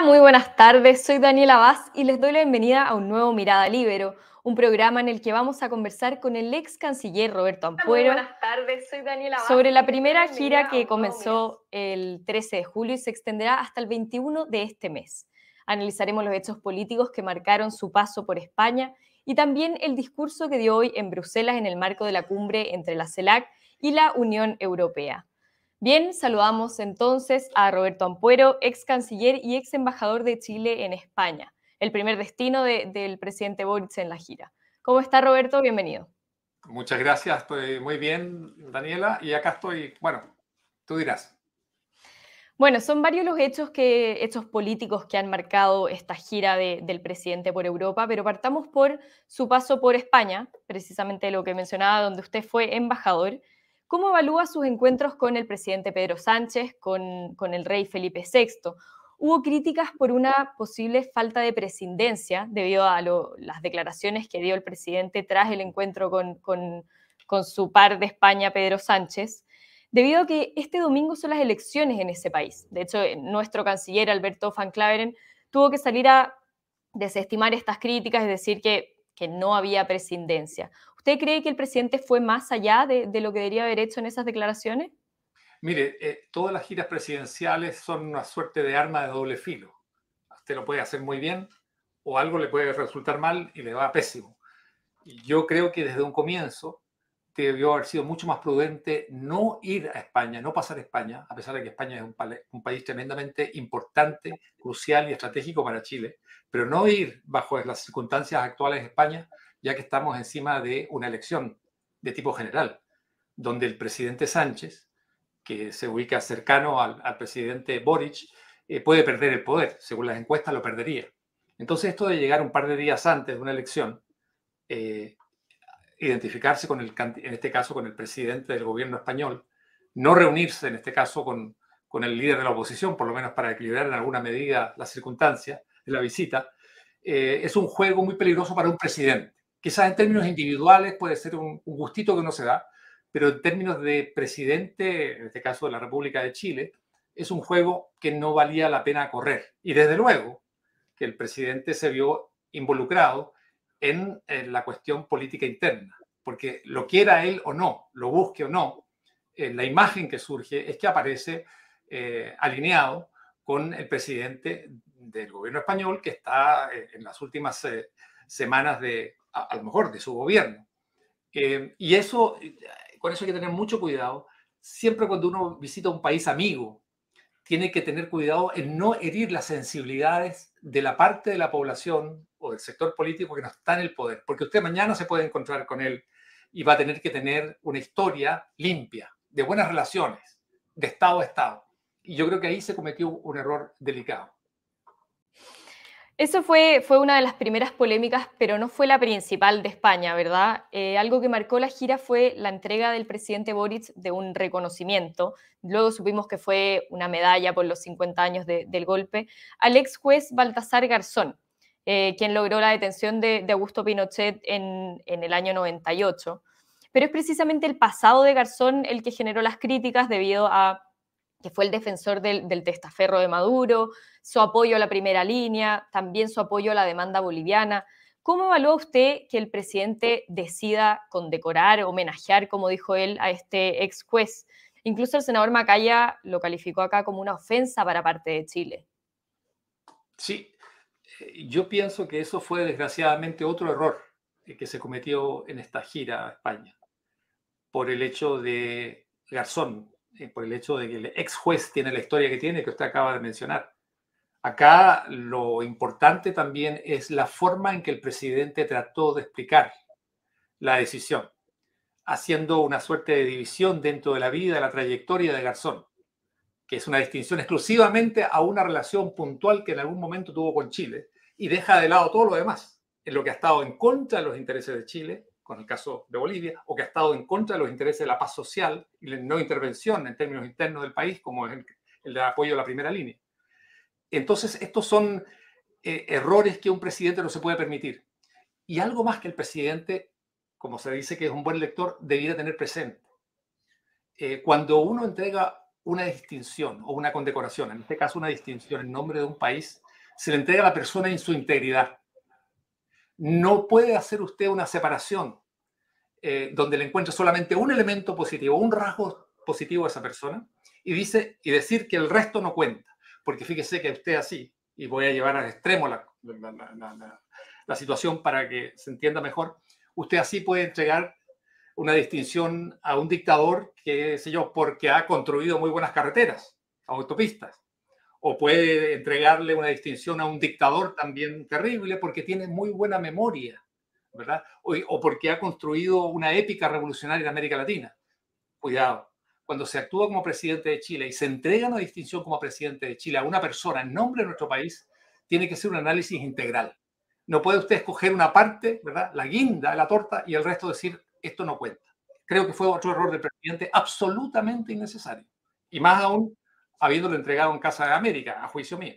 muy buenas tardes. Soy Daniela Vaz y les doy la bienvenida a un nuevo Mirada Libero, un programa en el que vamos a conversar con el ex canciller Roberto Ampuero buenas tardes. Soy Daniela Vaz sobre la primera gira que comenzó el 13 de julio y se extenderá hasta el 21 de este mes. Analizaremos los hechos políticos que marcaron su paso por España y también el discurso que dio hoy en Bruselas en el marco de la cumbre entre la CELAC y la Unión Europea. Bien, saludamos entonces a Roberto Ampuero, ex canciller y ex embajador de Chile en España, el primer destino de- del presidente Boric en la gira. ¿Cómo está Roberto? Bienvenido. Muchas gracias, estoy muy bien, Daniela, y acá estoy, bueno, tú dirás. Bueno, son varios los hechos, que, hechos políticos que han marcado esta gira de- del presidente por Europa, pero partamos por su paso por España, precisamente lo que mencionaba, donde usted fue embajador. ¿Cómo evalúa sus encuentros con el presidente Pedro Sánchez, con, con el rey Felipe VI? Hubo críticas por una posible falta de presidencia debido a las declaraciones que dio el presidente tras el encuentro con, con- con su par de España, Pedro Sánchez debido a que este domingo son las elecciones en ese país. De hecho, eh, nuestro canciller Alberto Van Claveren tuvo que salir a desestimar estas críticas, es decir, que, que no había presidencia. ¿Usted cree que el presidente fue más allá de, de lo que debería haber hecho en esas declaraciones? Mire, eh, todas las giras presidenciales son una suerte de arma de doble filo. Usted lo puede hacer muy bien o algo le puede resultar mal y le va pésimo. Yo creo que desde un comienzo debió haber sido mucho más prudente no ir a España, no pasar a España, a pesar de que España es un, un país tremendamente importante, crucial y estratégico para Chile, pero no ir bajo las circunstancias actuales de España, ya que estamos encima de una elección de tipo general, donde el presidente Sánchez, que se ubica cercano al, presidente Boric, eh, puede perder el poder. Según las encuestas, lo perdería. Entonces, esto de llegar un par de días antes de una elección, eh, identificarse con el, en este caso con el presidente del gobierno español, no reunirse en este caso con, con el líder de la oposición, por lo menos para equilibrar en alguna medida las circunstancias de la visita, eh, es un juego muy peligroso para un presidente. Quizás en términos individuales puede ser un, gustito que uno se da, pero en términos de presidente, en este caso de la República de Chile, es un juego que no valía la pena correr. Y desde luego que el presidente se vio involucrado en, en la cuestión política interna, porque lo quiera él o no, lo busque o no, eh, la imagen que surge es que aparece eh, alineado con el presidente del gobierno español que está eh, en las últimas eh, semanas de, a, lo mejor, de su gobierno. Eh, y eso, eh, con eso hay que tener mucho cuidado. Siempre cuando uno visita un país amigo, tiene que tener cuidado en no herir las sensibilidades de la parte de la población o del sector político que no está en el poder, porque usted mañana se puede encontrar con él y va a tener que tener una historia limpia, de buenas relaciones, de Estado a Estado. Y yo creo que ahí se cometió un error delicado. Eso fue, fue una de las primeras polémicas, pero no fue la principal de España, ¿verdad? Eh, algo que marcó la gira fue la entrega del presidente Boric de un reconocimiento. Luego supimos que fue una medalla por los 50 años de- del golpe al ex juez Baltasar Garzón, eh, quien logró la detención de, de Augusto Pinochet en, en el año 98. Pero es precisamente el pasado de Garzón el que generó las críticas debido a que fue el defensor del, testaferro de Maduro, su apoyo a la primera línea, también su apoyo a la demanda boliviana. ¿Cómo evalúa usted que el presidente decida condecorar, homenajear, como dijo él, a este ex juez? Incluso el senador Macaya lo calificó acá como una ofensa para parte de Chile. Sí, eh, yo pienso que eso fue desgraciadamente otro error eh, que se cometió en esta gira a España, por el hecho de Garzón, eh, por el hecho de que el ex juez tiene la historia que tiene, que usted acaba de mencionar. Acá lo importante también es la forma en que el presidente trató de explicar la decisión, haciendo una suerte de división dentro de la vida, la trayectoria de Garzón, que es una distinción exclusivamente a una relación puntual que en algún momento tuvo con Chile y deja de lado todo lo demás, en lo que ha estado en contra de los intereses de Chile, con el caso de Bolivia, o que ha estado en contra de los intereses de la paz social y no intervención en términos internos del país, como es el, el apoyo a la primera línea. Entonces, estos son eh, errores que un presidente no se puede permitir. Y algo más que el presidente, como se dice que es un buen lector, debiera tener presente. Eh, cuando uno entrega una distinción o una condecoración, en este caso una distinción en nombre de un país, se le entrega a la persona en su integridad. No puede hacer usted una separación eh, donde le encuentre solamente un elemento positivo, un rasgo positivo a esa persona y, dice, y decir que el resto no cuenta. Porque fíjese que usted así, y voy a llevar al extremo la, la situación para que se entienda mejor, usted así puede entregar una distinción a un dictador que, sé yo, porque ha construido muy buenas carreteras, autopistas. O puede entregarle una distinción a un dictador también terrible porque tiene muy buena memoria, ¿verdad? O, porque ha construido una épica revolucionaria en América Latina. Cuidado. Cuando se actúa como presidente de Chile y se entrega una distinción como presidente de Chile a una persona en nombre de nuestro país, tiene que ser un análisis integral. No puede usted escoger una parte, ¿verdad? La guinda la torta y el resto decir, esto no cuenta. Creo que fue otro error del presidente absolutamente innecesario. Y más aún habiéndolo entregado en Casa de América, a juicio mío.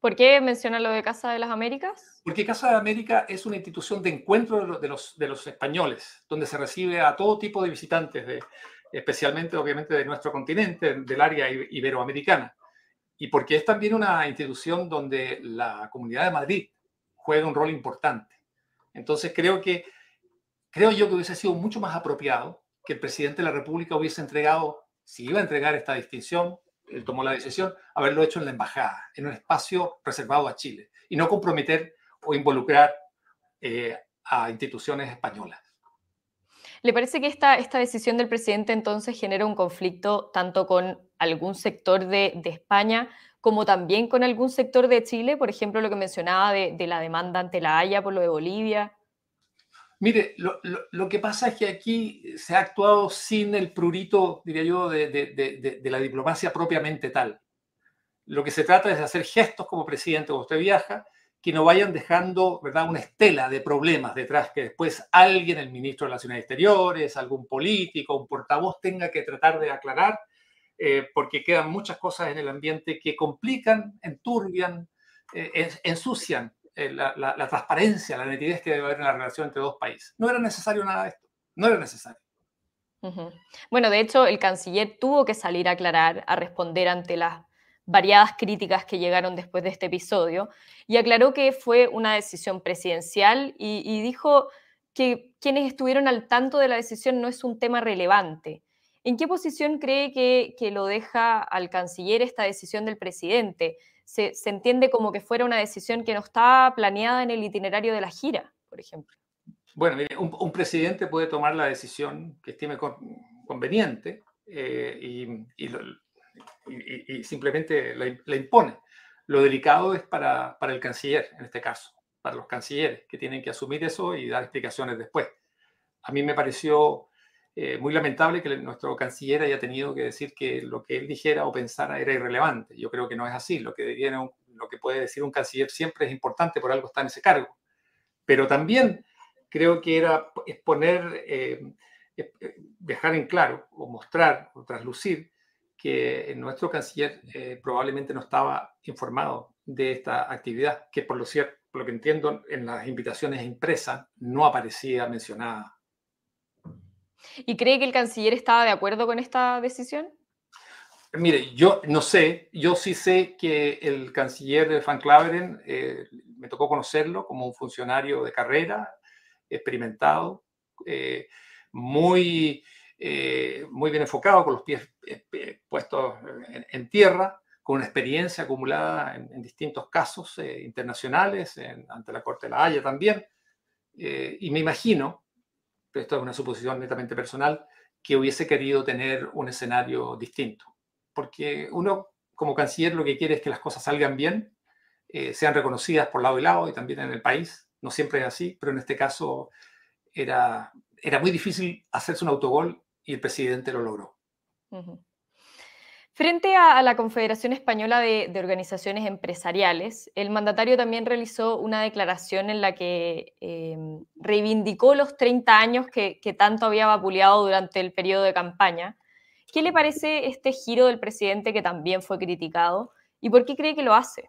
¿Por qué menciona lo de Casa de las Américas? Porque Casa de América es una institución de encuentro de los, de los, españoles, donde se recibe a todo tipo de visitantes, de, especialmente obviamente de nuestro continente, del área iberoamericana. Y porque es también una institución donde la Comunidad de Madrid juega un rol importante. Entonces creo que creo yo que hubiese sido mucho más apropiado que el presidente de la República hubiese entregado, si iba a entregar esta distinción, él tomó la decisión, haberlo hecho en la embajada, en un espacio reservado a Chile, y no comprometer o involucrar eh, a instituciones españolas. ¿Le parece que esta, esta decisión del presidente entonces genera un conflicto tanto con algún sector de, España como también con algún sector de Chile? Por ejemplo, lo que mencionaba de, de la demanda ante la Haya por lo de Bolivia. Mire, lo, que pasa es que aquí se ha actuado sin el prurito, diría yo, de, la diplomacia propiamente tal. Lo que se trata es de hacer gestos como presidente cuando usted viaja, que no vayan dejando ¿verdad? una estela de problemas detrás, que después alguien, el ministro de Relaciones Exteriores, algún político, un portavoz tenga que tratar de aclarar, eh, porque quedan muchas cosas en el ambiente que complican, enturbian, eh, ensucian eh, la, transparencia, la nitidez que debe haber en la relación entre dos países. No era necesario nada de esto, no era necesario. Bueno, de hecho, el canciller tuvo que salir a aclarar, a responder ante las variadas críticas que llegaron después de este episodio, y aclaró que fue una decisión presidencial y, dijo que quienes estuvieron al tanto de la decisión no es un tema relevante. ¿En qué posición cree que, que lo deja al canciller esta decisión del presidente? Se, entiende como que fuera una decisión que no estaba planeada en el itinerario de la gira, por ejemplo. Bueno, un, presidente puede tomar la decisión que estime conveniente eh, y, simplemente la, impone. Lo delicado es para, para el canciller, en este caso, para los cancilleres, que tienen que asumir eso y dar explicaciones después. A mí me pareció eh, muy lamentable que nuestro canciller haya tenido que decir que lo que él dijera o pensara era irrelevante. Yo creo que no es así. Lo que, puede decir un canciller siempre es importante, por algo está en ese cargo. Pero también creo que era exponer, eh, eh, dejar en claro o mostrar o traslucir que nuestro canciller probablemente no estaba informado de esta actividad, que por lo que entiendo, en las invitaciones impresas no aparecía mencionada ¿Y cree que el canciller estaba de acuerdo con esta decisión? Mire, yo no sé, yo sí sé que el canciller Van Claveren, eh, me tocó conocerlo como un funcionario de carrera, experimentado, eh, muy, eh, muy bien enfocado, con los pies puestos en, tierra, con una experiencia acumulada en, distintos casos internacionales, ante la Corte de la Haya también. y me imagino esto es una suposición netamente personal, que hubiese querido tener un escenario distinto. Porque uno, como canciller, lo que quiere es que las cosas salgan bien, eh, sean reconocidas por lado y lado y también en el país. No siempre es así, pero en este caso era, era muy difícil hacerse un autogol y el presidente lo logró. Frente a, la Confederación Española de, Organizaciones Empresariales, el mandatario también realizó una declaración en la que em, reivindicó los 30 años que, tanto había vapuleado durante el periodo de campaña. ¿Qué le parece este giro del presidente que también fue criticado y por qué cree que lo hace?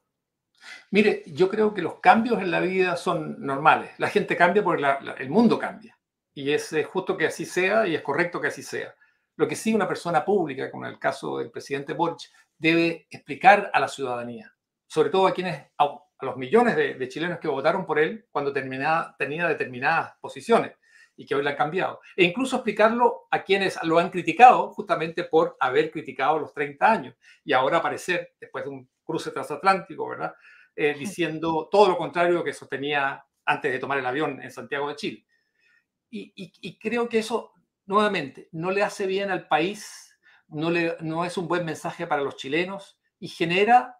Mire, yo creo que los cambios en la vida son normales. La gente cambia porque el mundo cambia. Y es justo que así sea y es correcto que así sea. Lo que sí una persona pública, como en el caso del presidente Boric, debe explicar a la ciudadanía, sobre todo a quienes, a, los millones de, chilenos que votaron por él cuando tenía determinadas posiciones y que hoy la han cambiado. E incluso explicarlo a quienes lo han criticado justamente por haber criticado los 30 años y ahora aparecer, después de un cruce transatlántico, ¿verdad? Eh, diciendo todo lo contrario que sostenía antes de tomar el avión en Santiago de Chile. Y, creo que eso, nuevamente, no le hace bien al país, no, es un buen mensaje para los chilenos y genera,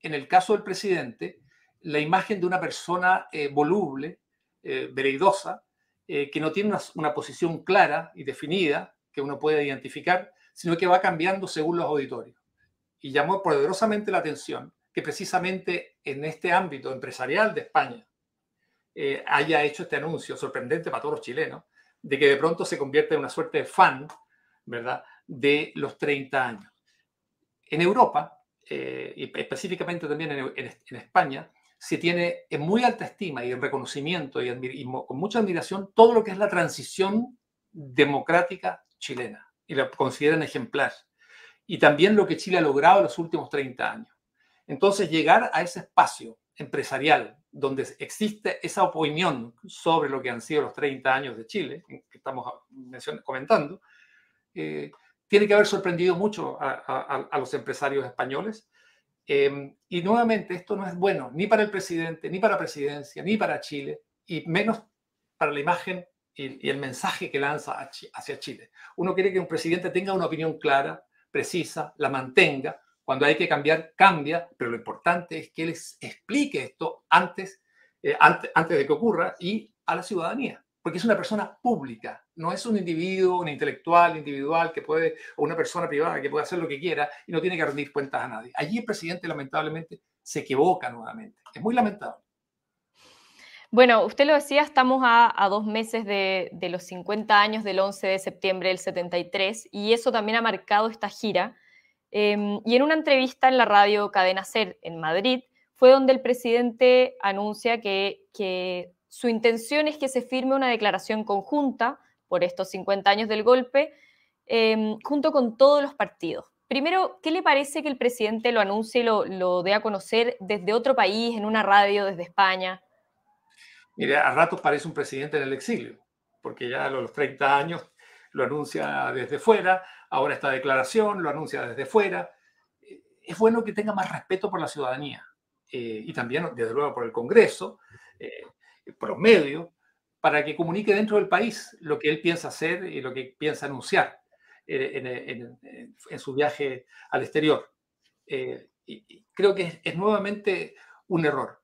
en el caso del presidente, la imagen de una persona eh, voluble, eh, vereidosa, eh, que no tiene una, una, posición clara y definida que uno puede identificar, sino que va cambiando según los auditorios. Y llamó poderosamente la atención que precisamente en este ámbito empresarial de España, eh, haya hecho este anuncio sorprendente para todos los chilenos, de que de pronto se convierte en una suerte de fan, ¿verdad?, de los 30 años. En Europa, eh, y específicamente también en, España, se tiene en muy alta estima y en reconocimiento y, y, con mucha admiración todo lo que es la transición democrática chilena y la consideran ejemplar. Y también lo que Chile ha logrado en los últimos 30 años. Entonces, llegar a ese espacio empresarial donde existe esa opinión sobre lo que han sido los 30 años de Chile, que estamos comentando, eh, tiene que haber sorprendido mucho a, los empresarios españoles. Em, y nuevamente, esto no es bueno ni para el presidente, ni para la presidencia, ni para Chile, y menos para la imagen y, y el mensaje que lanza hacia Chile. Uno quiere que un presidente tenga una opinión clara, precisa, la mantenga, cuando hay que cambiar, cambia, pero lo importante es que les explique esto antes, eh, antes, antes de que ocurra y a la ciudadanía, porque es una persona pública, no es un individuo, un intelectual individual que puede, o una persona privada que puede hacer lo que quiera y no tiene que rendir cuentas a nadie. Allí el presidente lamentablemente se equivoca nuevamente. Es muy lamentable. Bueno, usted lo decía, estamos a, dos meses de, de, los 50 años del 11 de septiembre del 73 y eso también ha marcado esta gira Em, y en una entrevista en la radio Cadena Ser en Madrid fue donde el presidente anuncia que, su intención es que se firme una declaración conjunta por estos 50 años del golpe, em, junto con todos los partidos. Primero, ¿qué le parece que el presidente lo anuncie y lo, lo dé a conocer desde otro país, en una radio, desde España? Mire, a ratos parece un presidente en el exilio, porque ya a los 30 años lo anuncia desde fuera, ahora esta declaración lo anuncia desde fuera. Eh, es bueno que tenga más respeto por la ciudadanía eh, y también, desde luego, por el Congreso, eh, por los medios, para que comunique dentro del país lo que él piensa hacer y lo que piensa anunciar en, su viaje al exterior. y creo que es nuevamente un error.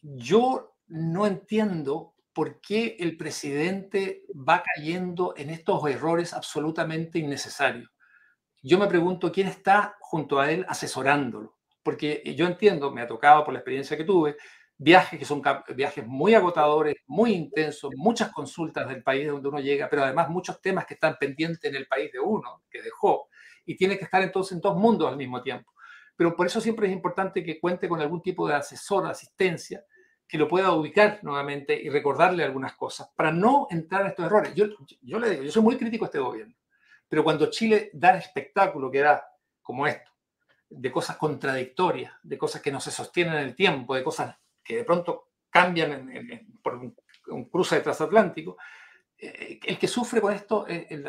Yo no entiendo por qué el presidente va cayendo en estos errores absolutamente innecesarios. Yo me pregunto quién está junto a él asesorándolo, porque yo entiendo, me ha tocado por la experiencia que tuve, viajes que son viajes muy agotadores, muy intensos, muchas consultas del país donde uno llega, pero además muchos temas que están pendientes en el país de uno, que dejó, y tiene que estar entonces en dos mundos al mismo tiempo. Pero por eso siempre es importante que cuente con algún tipo de asesor, asistencia, que lo pueda ubicar nuevamente y recordarle algunas cosas para no entrar en estos errores. Yo, yo le digo, yo soy muy crítico a este gobierno, pero cuando Chile da el espectáculo que da, como esto, de cosas contradictorias, de cosas que no se sostienen en el tiempo, de cosas que de pronto cambian por un, cruce transatlántico, eh, el que sufre con esto es,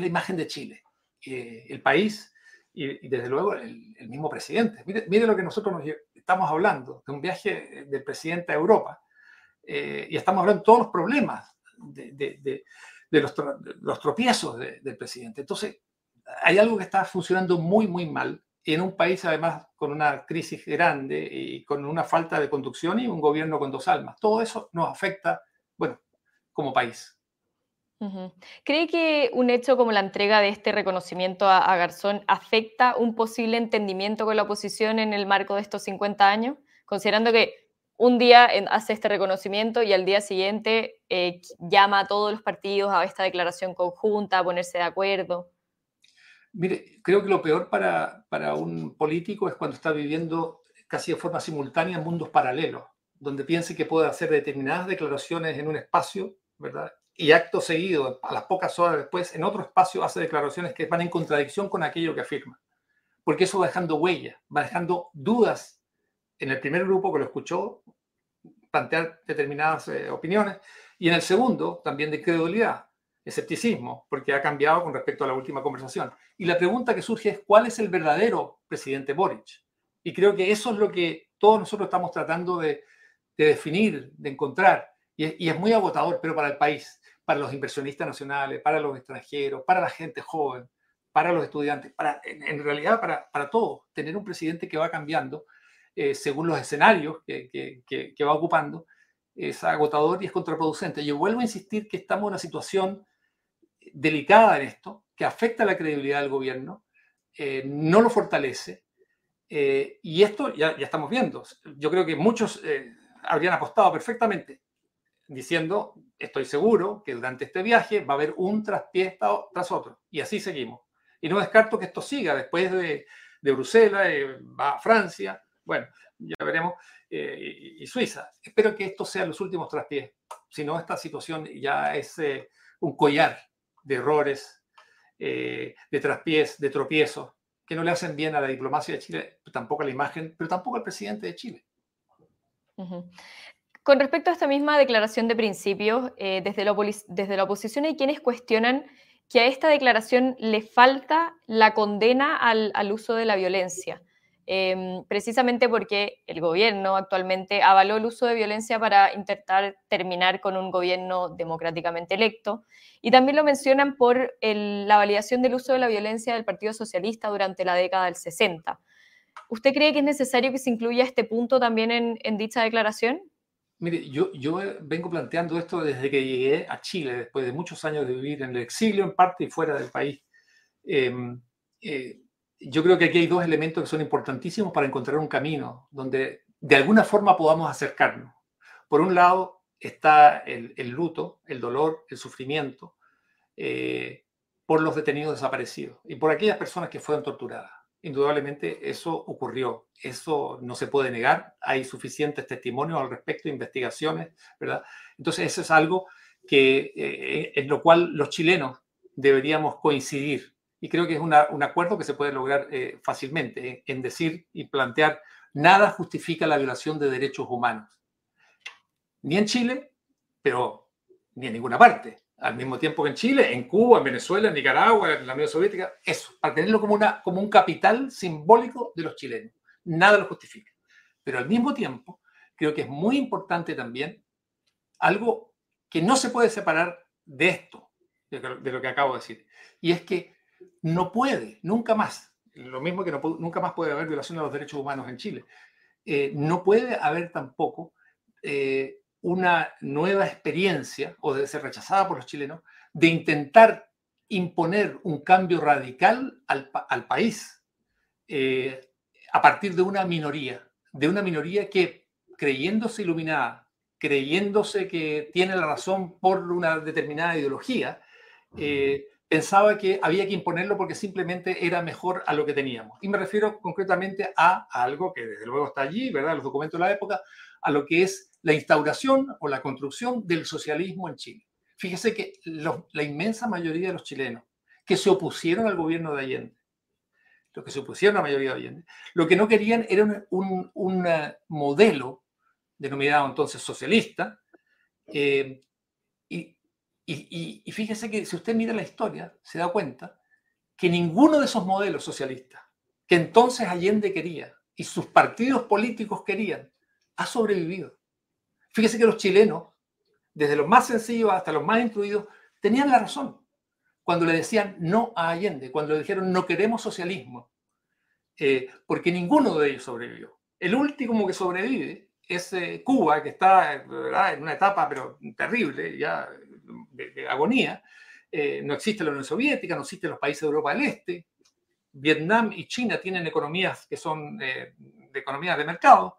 la imagen de Chile, eh, el país y, desde luego el, mismo presidente. Mire, mire, lo que nosotros nos estamos hablando, de un viaje del presidente a Europa, eh, y estamos hablando de todos los problemas, de, los, tropiezos del presidente. Entonces, hay algo que está funcionando muy, muy mal, y en un país además con una crisis grande y con una falta de conducción y un gobierno con dos almas. Todo eso nos afecta, bueno, como país. ¿Cree que un hecho como la entrega de este reconocimiento a, Garzón afecta un posible entendimiento con la oposición en el marco de estos 50 años? Considerando que un día hace este reconocimiento y al día siguiente eh, llama a todos los partidos a esta declaración conjunta, a ponerse de acuerdo. Mire, creo que lo peor para, para un político es cuando está viviendo casi de forma simultánea en mundos paralelos, donde piense que puede hacer determinadas declaraciones en un espacio, ¿verdad? Y acto seguido, a las pocas horas después, en otro espacio hace declaraciones que van en contradicción con aquello que afirma. Porque eso va dejando huella, va dejando dudas en el primer grupo que lo escuchó plantear determinadas eh, opiniones y en el segundo también de credulidad, escepticismo, porque ha cambiado con respecto a la última conversación. Y la pregunta que surge es, ¿cuál es el verdadero presidente Boric? Y creo que eso es lo que todos nosotros estamos tratando de, definir, de encontrar, y es, muy agotador, pero para el país, para los inversionistas nacionales, para los extranjeros, para la gente joven, para los estudiantes, para, en, realidad para, para todos, tener un presidente que va cambiando eh, según los escenarios que, que, que, va ocupando, es agotador y es contraproducente. Yo vuelvo a insistir que estamos en una situación delicada en esto, que afecta la credibilidad del gobierno, eh, no lo fortalece, eh, y esto ya, ya, estamos viendo. Yo creo que muchos habrían apostado perfectamente diciendo, estoy seguro que durante este viaje va a haber un traspié tras otro, y así seguimos. Y no descarto que esto siga después de, de Bruselas, va a Francia, bueno, ya veremos. Eh, y, Suiza. Espero que estos sean los últimos traspiés. Si no, esta situación ya es eh, un collar de errores, eh, de traspiés, de tropiezos, que no le hacen bien a la diplomacia de Chile, tampoco a la imagen, pero tampoco al presidente de Chile. Con respecto a esta misma declaración de principios, desde, la desde la oposición hay quienes cuestionan que a esta declaración le falta la condena al, al uso de la violencia. Em, precisamente porque el gobierno actualmente avaló el uso de violencia para intentar terminar con un gobierno democráticamente electo. Y también lo mencionan por la validación del uso de la violencia del Partido Socialista durante la década del 60. ¿Usted cree que es necesario que se incluya este punto también en, dicha declaración? Mire, yo, yo vengo planteando esto desde que llegué a Chile, después de muchos años de vivir en el exilio en parte y fuera del país. Em, eh, yo creo que aquí hay dos elementos que son importantísimos para encontrar un camino donde de alguna forma podamos acercarnos. Por un lado está el, luto, el dolor, el sufrimiento eh, por los detenidos desaparecidos y por aquellas personas que fueron torturadas. Indudablemente eso ocurrió, eso no se puede negar, hay suficientes testimonios al respecto, investigaciones, ¿verdad? Entonces eso es algo que, eh, en lo cual los chilenos deberíamos coincidir y creo que es un acuerdo que se puede lograr eh, fácilmente en decir y plantear nada justifica la violación de derechos humanos. Ni en Chile, pero ni en ninguna parte. Al mismo tiempo que en Chile, en Cuba, en Venezuela, en Nicaragua, en la Unión Soviética, eso, para tenerlo como, una, como un capital simbólico de los chilenos. Nada lo justifica. Pero al mismo tiempo, creo que es muy importante también algo que no se puede separar de esto, de lo que acabo de decir. Y es que no puede, nunca más, lo mismo que nunca más puede haber violación de los derechos humanos en Chile, eh, no puede haber tampoco eh, una nueva experiencia, o debe ser rechazada por los chilenos, de intentar imponer un cambio radical al, país eh, a partir de una minoría, de una minoría que creyéndose iluminada, creyéndose que tiene la razón por una determinada ideología, pensaba que había que imponerlo porque simplemente era mejor a lo que teníamos. Y me refiero concretamente a, algo que desde luego está allí, ¿verdad? Los documentos de la época, a lo que es la instauración o la construcción del socialismo en Chile. Fíjese que la inmensa mayoría de los chilenos que se opusieron al gobierno de Allende, los que se opusieron a la mayoría de Allende, lo que no querían era un, eh, modelo denominado entonces socialista, eh, y, fíjese que si usted mira la historia, se da cuenta que ninguno de esos modelos socialistas que entonces Allende quería y sus partidos políticos querían, ha sobrevivido. Fíjese que los chilenos, desde los más sencillos hasta los más instruidos, tenían la razón cuando le decían no a Allende, cuando le dijeron no queremos socialismo, eh, porque ninguno de ellos sobrevivió. El último que sobrevive es eh, Cuba, que está en una etapa pero terrible, ya de, agonía. Eh, no existe la Unión Soviética, no existen los países de Europa del Este. Vietnam y China tienen economías que son eh, de economías de mercado,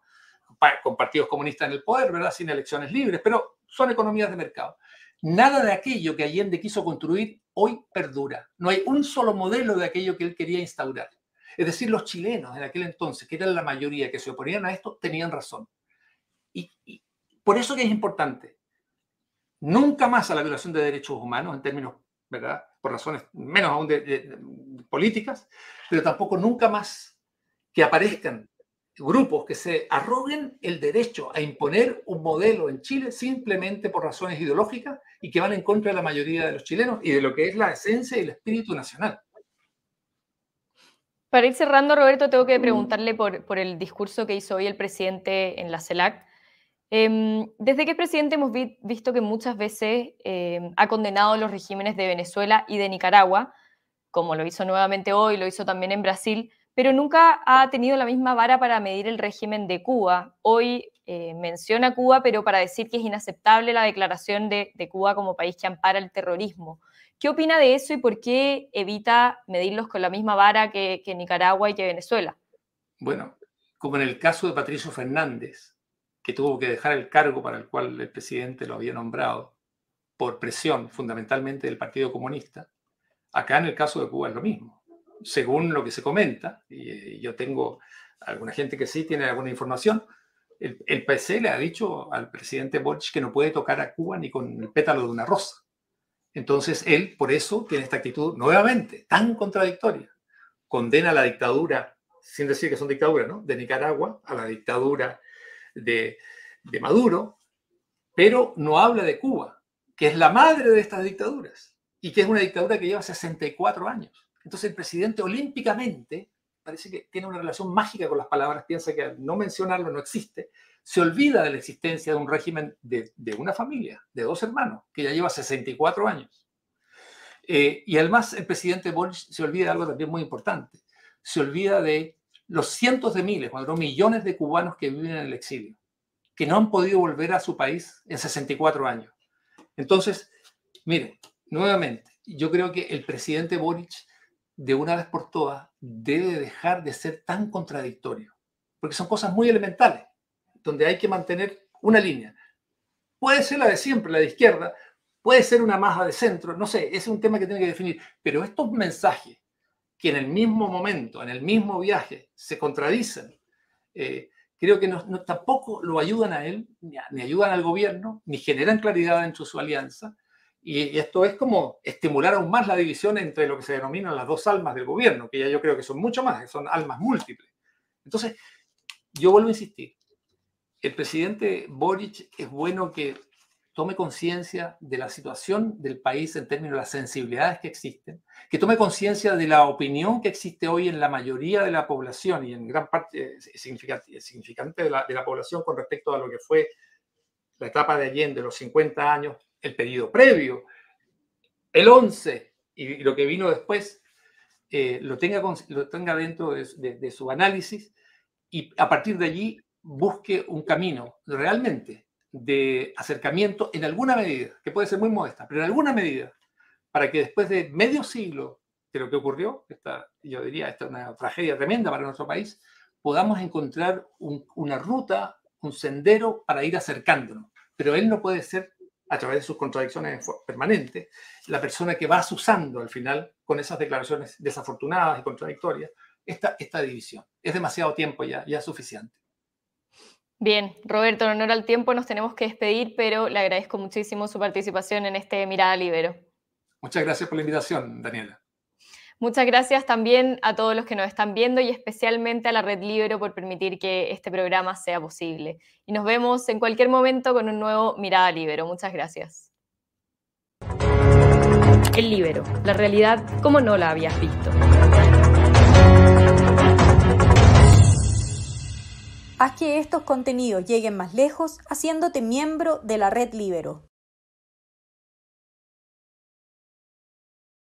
con partidos comunistas en el poder, ¿verdad? Sin elecciones libres, pero son economías de mercado. Nada de aquello que Allende quiso construir hoy perdura. No hay un solo modelo de aquello que él quería instaurar. Es decir, los chilenos en aquel entonces, que eran la mayoría que se oponían a esto, tenían razón. y por eso que es importante nunca más a la violación de derechos humanos en términos, ¿verdad? Por razones menos aún de, políticas, pero tampoco nunca más que aparezcan grupos que se arroguen el derecho a imponer un modelo en Chile simplemente por razones ideológicas y que van en contra de la mayoría de los chilenos y de lo que es la esencia y el espíritu nacional. Para ir cerrando, Roberto, tengo que preguntarle por, el discurso que hizo hoy el presidente en la CELAC. Em, desde que es presidente hemos visto que muchas veces em, ha condenado los regímenes de Venezuela y de Nicaragua, como lo hizo nuevamente hoy, lo hizo también en Brasil, pero nunca ha tenido la misma vara para medir el régimen de Cuba. Hoy eh, menciona Cuba, pero para decir que es inaceptable la declaración de, Cuba como país que ampara el terrorismo. ¿Qué opina de eso y por qué evita medirlos con la misma vara que, Nicaragua y que Venezuela? Bueno, como en el caso de Patricio Fernández, que tuvo que dejar el cargo para el cual el presidente lo había nombrado por presión fundamentalmente del Partido Comunista, acá en el caso de Cuba es lo mismo según lo que se comenta, y, yo tengo alguna gente que sí tiene alguna información, el, PC le ha dicho al presidente Boric que no puede tocar a Cuba ni con el pétalo de una rosa. Entonces él, por eso, tiene esta actitud nuevamente tan contradictoria. Condena la dictadura, sin decir que son dictaduras, ¿no? De Nicaragua, a la dictadura de, de Maduro, pero no habla de Cuba, que es la madre de estas dictaduras y que es una dictadura que lleva 64 años. Entonces el presidente olímpicamente, parece que tiene una relación mágica con las palabras, piensa que al no mencionarlo no existe, se olvida de la existencia de un régimen de, una familia, de dos hermanos, que ya lleva 64 años. Eh, y además el presidente Boris se olvida de algo también muy importante, se olvida de los cientos de miles, cuando millones de cubanos que viven en el exilio, que no han podido volver a su país en 64 años. Entonces, mire, nuevamente, yo creo que el presidente Boric de una vez por todas debe dejar de ser tan contradictorio, porque son cosas muy elementales, donde hay que mantener una línea. Puede ser la de siempre, la de izquierda, puede ser una maja de centro, no sé, es un tema que tiene que definir, pero estos mensajes que en el mismo momento, en el mismo viaje, se contradicen, eh, creo que no, tampoco lo ayudan a él, ni, ni, ayudan al gobierno, ni generan claridad dentro de su alianza, y, esto es como estimular aún más la división entre lo que se denominan las dos almas del gobierno, que ya yo creo que son mucho más, son almas múltiples. Entonces, yo vuelvo a insistir, el presidente Boric es bueno que tome conciencia de la situación del país en términos de las sensibilidades que existen, que tome conciencia de la opinión que existe hoy en la mayoría de la población y en gran parte significante, significante de, la, de la población con respecto a lo que fue la etapa de Allende, los 50 años el pedido previo, el 11 y, lo que vino después, eh, lo, tenga, lo tenga dentro de, su análisis y a partir de allí busque un camino realmente de acercamiento en alguna medida, que puede ser muy modesta, pero en alguna medida, para que después de medio siglo de lo que ocurrió, esta, yo diría, esta es una tragedia tremenda para nuestro país, podamos encontrar una ruta, un sendero para ir acercándonos. Pero él no puede ser a través de sus contradicciones permanentes, la persona que vas usando al final con esas declaraciones desafortunadas y contradictorias, esta, esta división. Es demasiado tiempo ya, ya es suficiente. Bien, Roberto, en honor al tiempo nos tenemos que despedir, pero le agradezco muchísimo su participación en este Mirada Libero. Muchas gracias por la invitación, Daniela. Muchas gracias también a todos los que nos están viendo y especialmente a la Red Libero por permitir que este programa sea posible. Y nos vemos en cualquier momento con un nuevo Mirada Libero. Muchas gracias. El Libero, la realidad como no la habías visto. Haz que estos contenidos lleguen más lejos haciéndote miembro de la Red Libero.